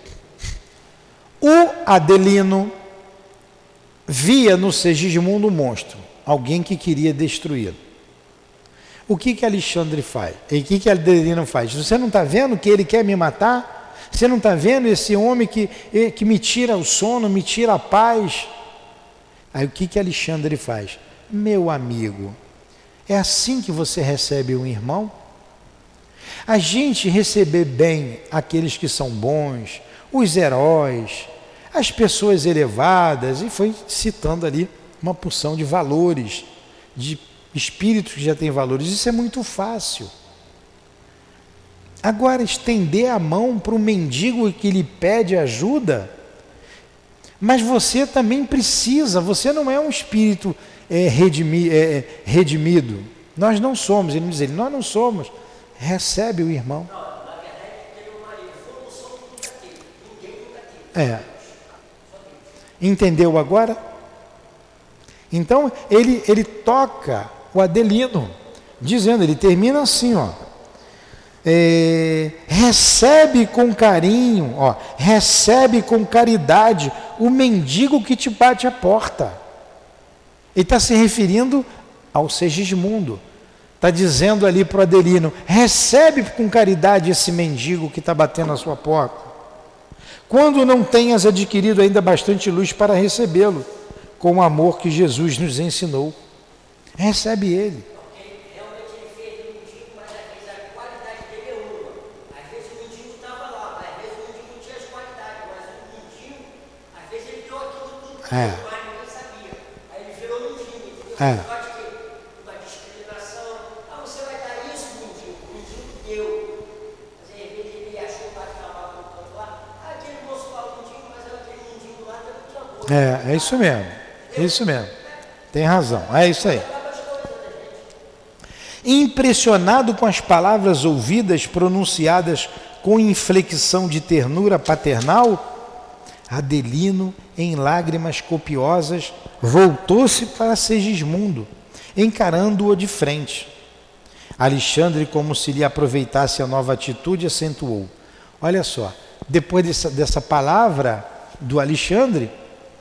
O Adelino via no Segismundo um monstro, alguém que queria destruí-lo. O que que Alexandre faz? E o que que Adelino faz? Você não está vendo que ele quer me matar? Você não está vendo esse homem que, que me tira o sono, me tira a paz? Aí o que que Alexandre faz? Meu amigo, é assim que você recebe um irmão? A gente receber bem aqueles que são bons, os heróis, as pessoas elevadas, e foi citando ali uma porção de valores, de espíritos que já têm valores. Isso é muito fácil. Agora, estender a mão para o mendigo que lhe pede ajuda, mas você também precisa, você não é um espírito é, redimi, é, redimido. Nós não somos, ele diz ele, nós não somos. Recebe o irmão. É. Entendeu agora? Então ele, ele toca o Adelino, dizendo, ele termina assim, ó. É, recebe com carinho, ó, recebe com caridade o mendigo que te bate a porta. Ele está se referindo ao Segismundo. Está dizendo ali para o Adelino: recebe com caridade esse mendigo que está batendo a sua porta. Quando não tenhas adquirido ainda bastante luz para recebê-lo, com o amor que Jesus nos ensinou, recebe ele. É. É. Uma discriminação. Ah, você vai dar isso, mendigo. O mendigo deu. Mas aí, às vezes, ele achou que estava no canto lá. Ah, aquele moço lá, o mendigo, mas aquele mendigo lá também tinha boa. É, é isso mesmo. É isso mesmo. Tem razão. É isso aí. Impressionado com as palavras ouvidas pronunciadas com inflexão de ternura paternal, Adelino, em lágrimas copiosas, voltou-se para Segismundo, encarando-o de frente. Alexandre, como se lhe aproveitasse a nova atitude, acentuou: Olha só, depois dessa, dessa palavra do Alexandre,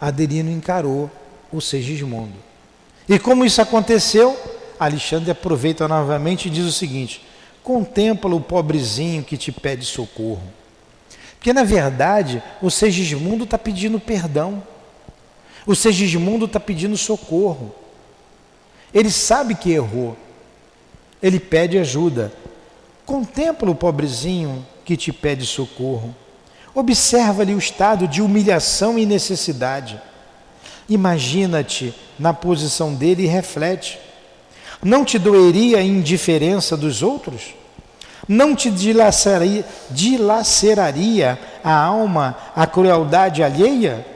Adelino encarou o Segismundo. E como isso aconteceu, Alexandre aproveita novamente e diz o seguinte: Contempla o pobrezinho que te pede socorro. Porque na verdade o Segismundo está pedindo perdão. O Segismundo está pedindo socorro. Ele sabe que errou. Ele pede ajuda. Contempla o pobrezinho que te pede socorro. Observa-lhe o estado de humilhação e necessidade. Imagina-te na posição dele e reflete. Não te doeria a indiferença dos outros? Não te dilaceraria, dilaceraria a alma a crueldade alheia?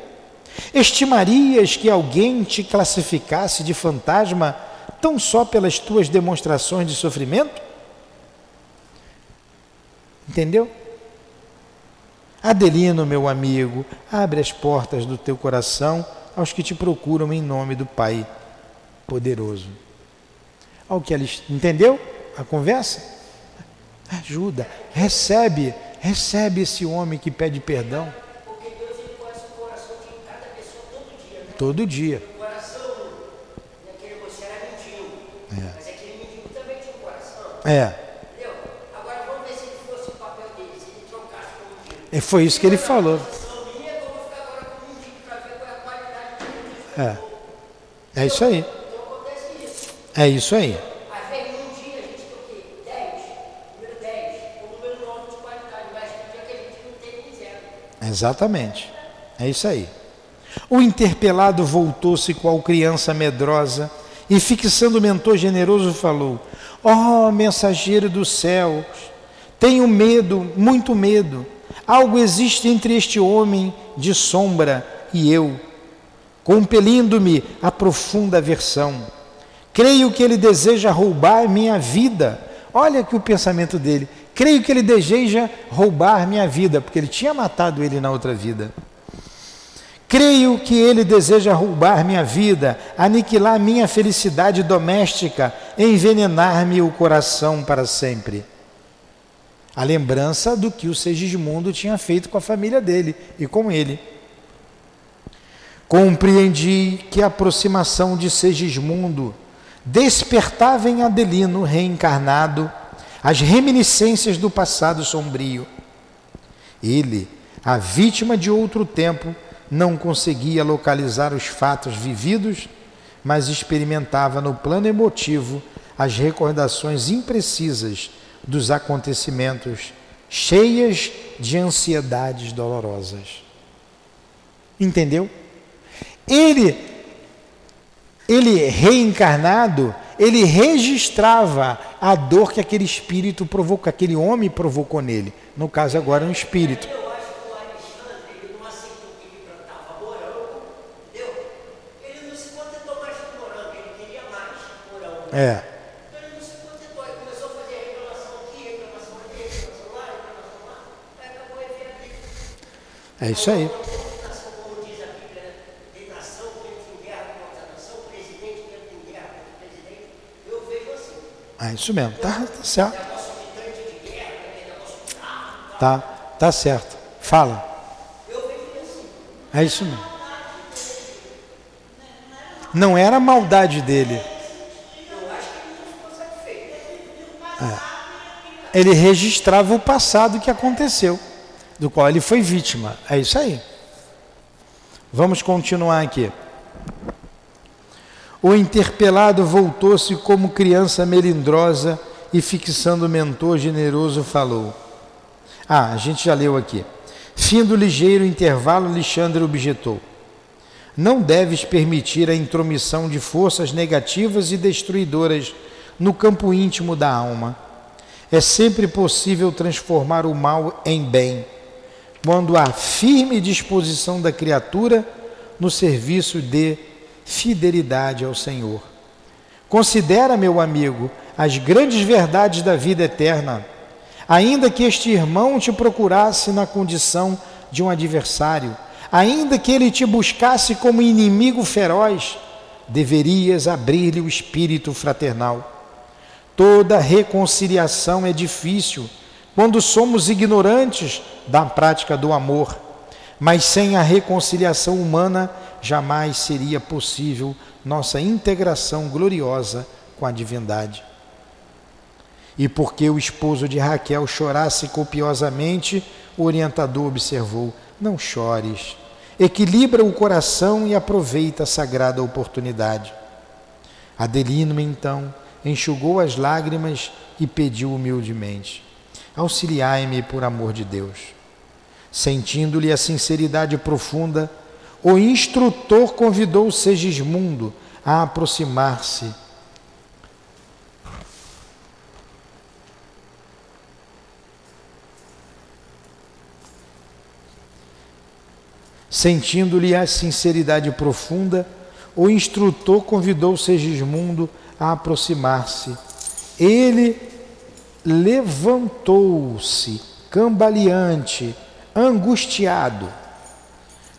Estimarias que alguém te classificasse de fantasma tão só pelas tuas demonstrações de sofrimento? Entendeu? Adelino, meu amigo, abre as portas do teu coração aos que te procuram em nome do Pai poderoso. Ao que eles entendeu a conversa? Ajuda, recebe, recebe esse homem que pede perdão. Porque Deus ele conhece o coração de cada pessoa todo dia. Todo dia. O coração daquele você era mendigo. É. Mas aquele mendigo também tinha coração. É, Entendeu? Agora vamos ver se ele fosse o papel dele, se ele trocasse com o mendigo. E foi isso que ele falou. É. É. É isso aí. É isso aí. Às vezes num dia a gente tem o quê? 10, número 10, o número 9 de qualidade, mas no dia que a gente não tem nem zero. Exatamente. É isso aí. O interpelado voltou-se qual criança medrosa e, fixando o mentor generoso, falou: Ó oh, mensageiro dos céus, tenho medo, muito medo. Algo existe entre este homem de sombra e eu, compelindo-me a profunda aversão. Creio que ele deseja roubar minha vida. Olha aqui o pensamento dele. Creio que ele deseja roubar minha vida, porque ele tinha matado ele na outra vida. Creio que ele deseja roubar minha vida, aniquilar minha felicidade doméstica, envenenar-me o coração para sempre. A lembrança do que o Segismundo tinha feito com a família dele e com ele. Compreendi que a aproximação de Segismundo despertava em Adelino reencarnado as reminiscências do passado sombrio. Ele, a vítima de outro tempo, não conseguia localizar os fatos vividos, mas experimentava no plano emotivo as recordações imprecisas dos acontecimentos, cheias de ansiedades dolorosas. Entendeu? Ele, ele reencarnado, ele registrava a dor que aquele espírito provocou, aquele homem provocou nele. No caso agora é um espírito. Eu eu vejo assim. É isso mesmo. Tá, tá certo. Tá, tá certo. Fala. É isso mesmo. Não era a maldade dele. Satisfeito. Ele registrava o passado que aconteceu, do qual ele foi vítima. É isso aí. Vamos continuar aqui. O interpelado voltou-se como criança melindrosa e, fixando o mentor generoso, falou: Ah, a gente já leu aqui. Fim do ligeiro intervalo, Alexandre objetou: Não deves permitir a intromissão de forças negativas e destruidoras no campo íntimo da alma. É sempre possível transformar o mal em bem, quando há firme disposição da criatura no serviço de fidelidade ao Senhor. Considera, meu amigo, as grandes verdades da vida eterna. Ainda que este irmão te procurasse na condição de um adversário, ainda que ele te buscasse como inimigo feroz, deverias abrir-lhe o espírito fraternal. Toda reconciliação é difícil quando somos ignorantes da prática do amor, mas sem a reconciliação humana jamais seria possível nossa integração gloriosa com a divindade. E porque o esposo de Raquel chorasse copiosamente, o orientador observou: Não chores, equilibra o coração e aproveita a sagrada oportunidade. Adelino, então, enxugou as lágrimas e pediu humildemente: Auxiliai-me por amor de Deus. Sentindo-lhe a sinceridade profunda, o instrutor convidou Segismundo a aproximar-se. Sentindo-lhe a sinceridade profunda, o instrutor convidou Segismundo a aproximar-se. Ele levantou-se, cambaleante, angustiado,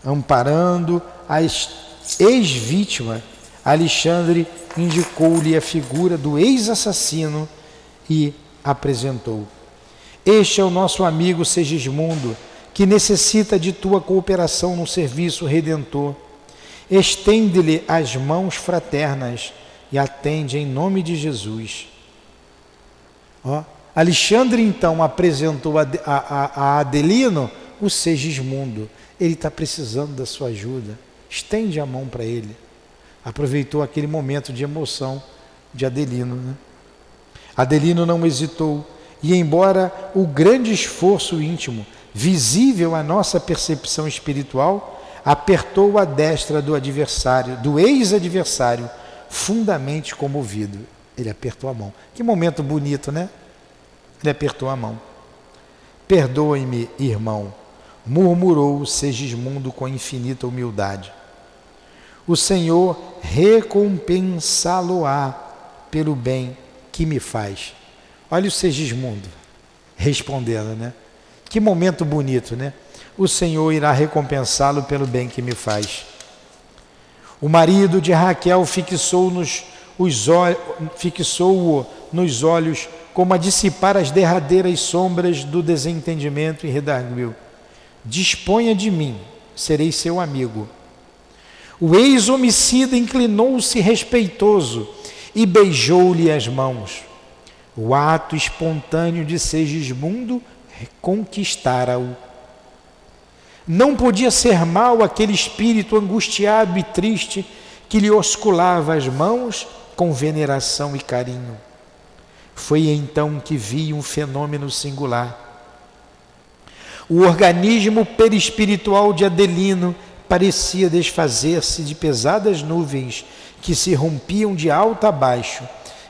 amparando a ex-vítima. Alexandre indicou-lhe a figura do ex-assassino e apresentou. Este é o nosso amigo Segismundo, que necessita de tua cooperação no serviço redentor. Estende-lhe as mãos fraternas e atende em nome de Jesus. Ó, Alexandre então apresentou a, a, a Adelino o Segismundo. Ele está precisando da sua ajuda. Estende a mão para ele. Aproveitou aquele momento de emoção de Adelino. Né? Adelino não hesitou e, embora o grande esforço íntimo, visível à nossa percepção espiritual, apertou a destra do adversário, do ex-adversário, fundamente comovido. Ele apertou a mão. Que momento bonito, né? Ele apertou a mão. Perdoe-me, irmão, murmurou Segismundo com infinita humildade. O Senhor recompensá-lo-á pelo bem que me faz. Olha o Segismundo respondendo, né? Que momento bonito, né? O Senhor irá recompensá-lo pelo bem que me faz. O marido de Raquel fixou-nos os fixou-o nos olhos como a dissipar as derradeiras sombras do desentendimento e redarguiu: Disponha de mim, serei seu amigo. O ex-homicida inclinou-se respeitoso e beijou-lhe as mãos. O ato espontâneo de Segismundo conquistara-o. Não podia ser mal aquele espírito angustiado e triste que lhe osculava as mãos com veneração e carinho. Foi então que vi um fenômeno singular. O organismo perispiritual de Adelino parecia desfazer-se de pesadas nuvens que se rompiam de alto a baixo,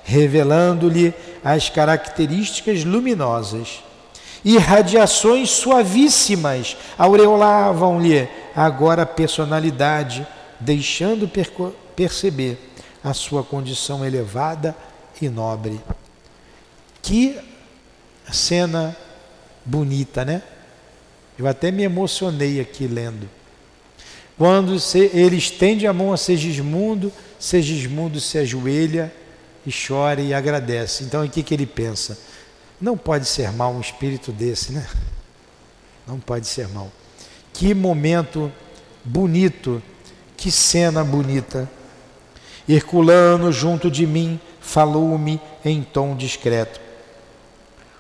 revelando-lhe as características luminosas. Irradiações suavíssimas aureolavam-lhe agora a personalidade, deixando perceber a sua condição elevada e nobre. Que cena bonita, né? Eu até me emocionei aqui lendo. Quando ele estende a mão a Segismundo, Segismundo se ajoelha e chora e agradece. Então, o que, que ele pensa? Não pode ser mal um espírito desse, né? Não pode ser mal. Que momento bonito, que cena bonita. Herculano, junto de mim, falou-me em tom discreto.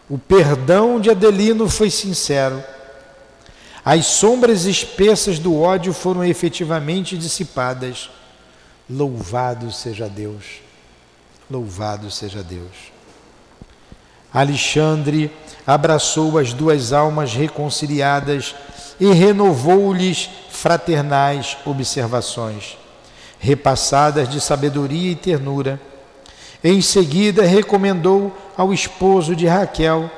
O perdão de Adelino foi sincero. As sombras espessas do ódio foram efetivamente dissipadas. Louvado seja Deus. Louvado seja Deus. Alexandre abraçou as duas almas reconciliadas e renovou-lhes fraternais observações, repassadas de sabedoria e ternura em seguida, recomendou ao esposo de Raquel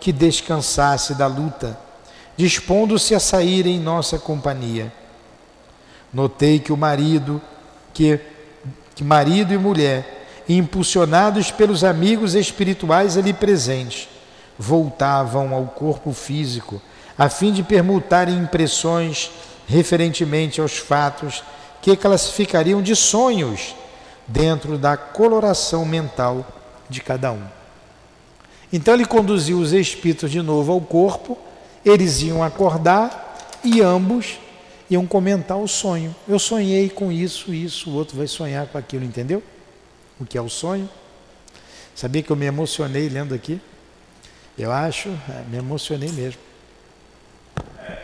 que descansasse da luta, dispondo-se a sair em nossa companhia. Notei que o marido, que, que marido e mulher, impulsionados pelos amigos espirituais ali presentes, voltavam ao corpo físico, a fim de permutarem impressões referentemente aos fatos que classificariam de sonhos dentro da coloração mental de cada um. Então ele conduziu os espíritos de novo ao corpo, eles iam acordar e ambos iam comentar o sonho. Eu sonhei com isso, isso, o outro vai sonhar com aquilo, entendeu? O que é o sonho? Sabia que eu me emocionei lendo aqui? Eu acho, é, me emocionei mesmo.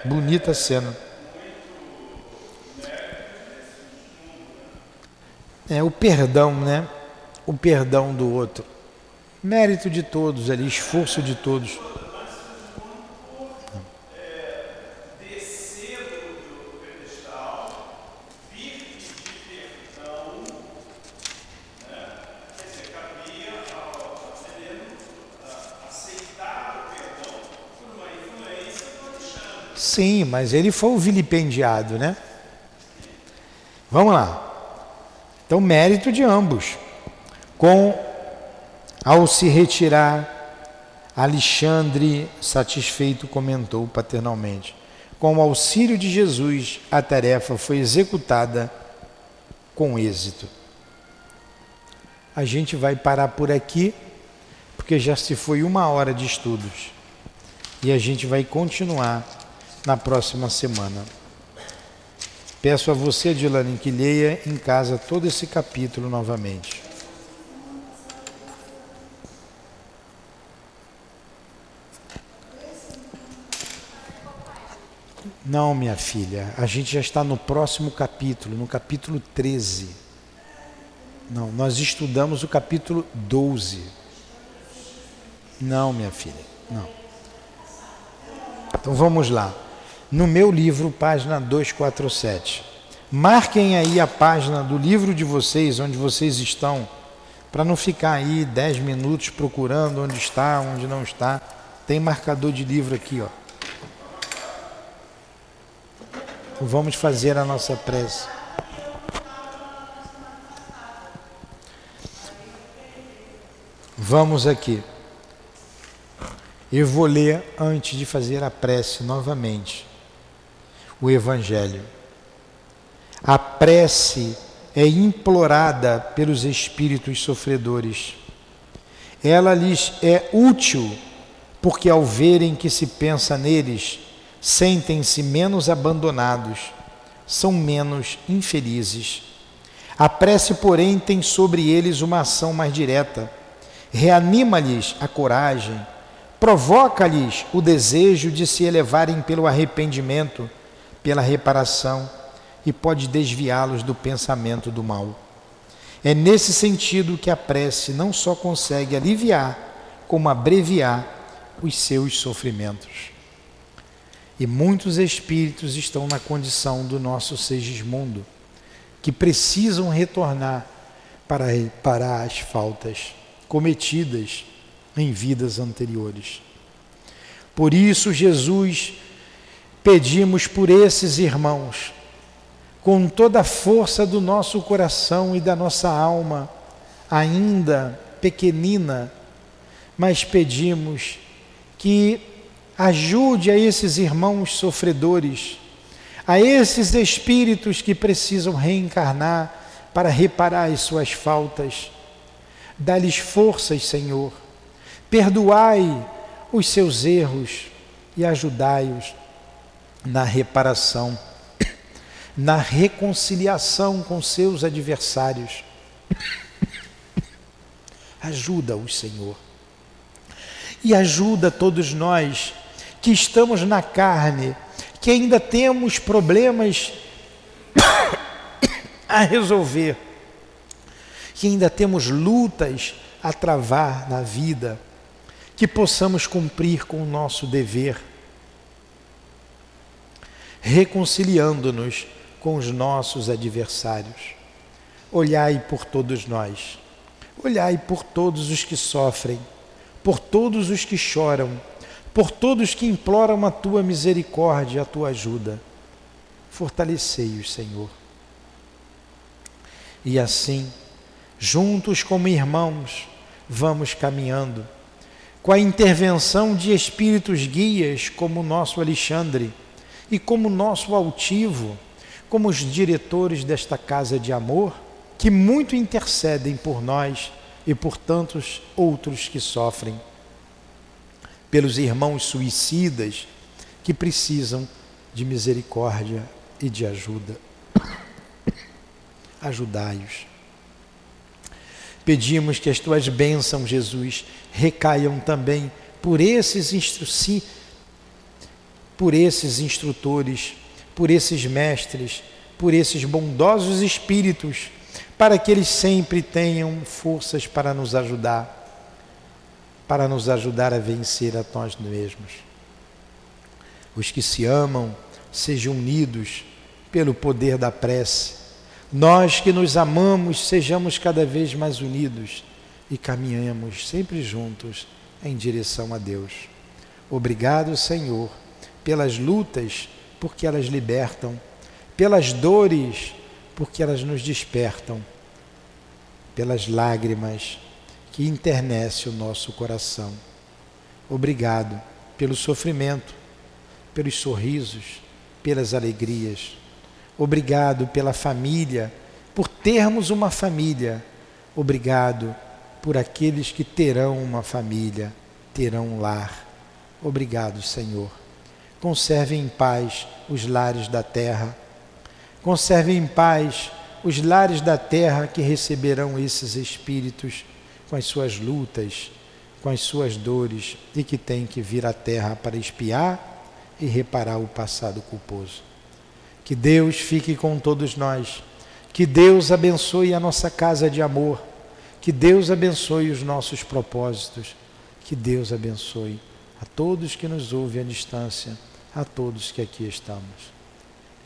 Bonita cena. é o perdão, né? O perdão do outro. Mérito de todos ali, esforço de todos. Sim, mas ele foi o vilipendiado, né? Vamos lá. Então, mérito de ambos. Com ao se retirar, Alexandre, satisfeito, comentou paternalmente: Com o auxílio de Jesus, a tarefa foi executada com êxito. A gente vai parar por aqui, porque já se foi uma hora de estudos. E a gente vai continuar na próxima semana. Peço a você, Dilane, que leia em casa todo esse capítulo novamente. Não, minha filha, a gente já está no próximo capítulo, no capítulo 13. Não, nós estudamos o capítulo 12. Não, minha filha, não. Então vamos lá no meu livro, página 247. Marquem aí a página do livro de vocês, onde vocês estão, para não ficar aí 10 minutos procurando onde está, onde não está. Tem marcador de livro aqui, ó. Vamos fazer a nossa prece. Vamos aqui. Eu vou ler antes de fazer a prece novamente o Evangelho. A prece é implorada pelos espíritos sofredores. Ela lhes é útil, porque ao verem que se pensa neles, sentem-se menos abandonados, são menos infelizes. A prece, porém, tem sobre eles uma ação mais direta. Reanima-lhes a coragem, provoca-lhes o desejo de se elevarem pelo arrependimento, pela reparação e pode desviá-los do pensamento do mal. É nesse sentido que a prece não só consegue aliviar, como abreviar os seus sofrimentos. E muitos espíritos estão na condição do nosso Segismundo, que precisam retornar para reparar as faltas cometidas em vidas anteriores. Por isso, Jesus, pedimos por esses irmãos, com toda a força do nosso coração e da nossa alma, ainda pequenina, mas pedimos que ajude a esses irmãos sofredores, a esses espíritos que precisam reencarnar para reparar as suas faltas. Dá-lhes forças, Senhor. Perdoai os seus erros e ajudai-os na reparação, na reconciliação com seus adversários. Ajuda-os, Senhor. E ajuda todos nós que estamos na carne, que ainda temos problemas a resolver, que ainda temos lutas a travar na vida, que possamos cumprir com o nosso dever, reconciliando-nos com os nossos adversários. Olhai por todos nós, olhai por todos os que sofrem, por todos os que choram por todos que imploram a tua misericórdia, a tua ajuda. Fortalecei-os, Senhor. E assim, juntos como irmãos, vamos caminhando, com a intervenção de espíritos guias como o nosso Alexandre e como o nosso altivo, como os diretores desta casa de amor, que muito intercedem por nós e por tantos outros que sofrem pelos irmãos suicidas que precisam de misericórdia e de ajuda. Ajudai-os. Pedimos que as tuas bênçãos, Jesus, recaiam também por esses, instru por esses instrutores, por esses mestres, por esses bondosos espíritos, para que eles sempre tenham forças para nos ajudar para nos ajudar a vencer a nós mesmos. Os que se amam sejam unidos pelo poder da prece. Nós que nos amamos sejamos cada vez mais unidos e caminhemos sempre juntos em direção a Deus. Obrigado, Senhor, pelas lutas, porque elas libertam, pelas dores, porque elas nos despertam, pelas lágrimas, que internece o nosso coração. Obrigado pelo sofrimento, pelos sorrisos, pelas alegrias. Obrigado pela família, por termos uma família. Obrigado por aqueles que terão uma família, terão um lar. Obrigado, Senhor. Conserve em paz os lares da terra. Conserve em paz os lares da terra que receberão esses espíritos com as suas lutas, com as suas dores e que tem que vir à terra para espiar e reparar o passado culposo. Que Deus fique com todos nós. Que Deus abençoe a nossa casa de amor. Que Deus abençoe os nossos propósitos. Que Deus abençoe a todos que nos ouvem à distância, a todos que aqui estamos.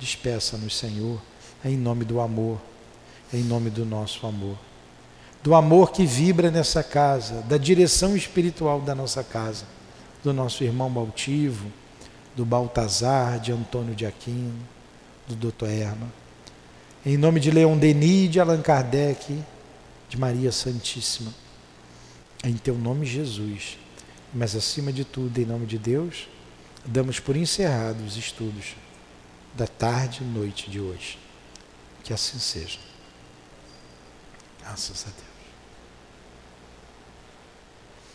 Despeça-nos, Senhor, em nome do amor, em nome do nosso amor do amor que vibra nessa casa, da direção espiritual da nossa casa, do nosso irmão Baltivo, do Baltazar, de Antônio de Aquino, do Dr. Erma. Em nome de Leon Denis, de Allan Kardec, de Maria Santíssima. Em teu nome, Jesus. Mas acima de tudo, em nome de Deus, damos por encerrados os estudos da tarde e noite de hoje. Que assim seja. Graças a Deus.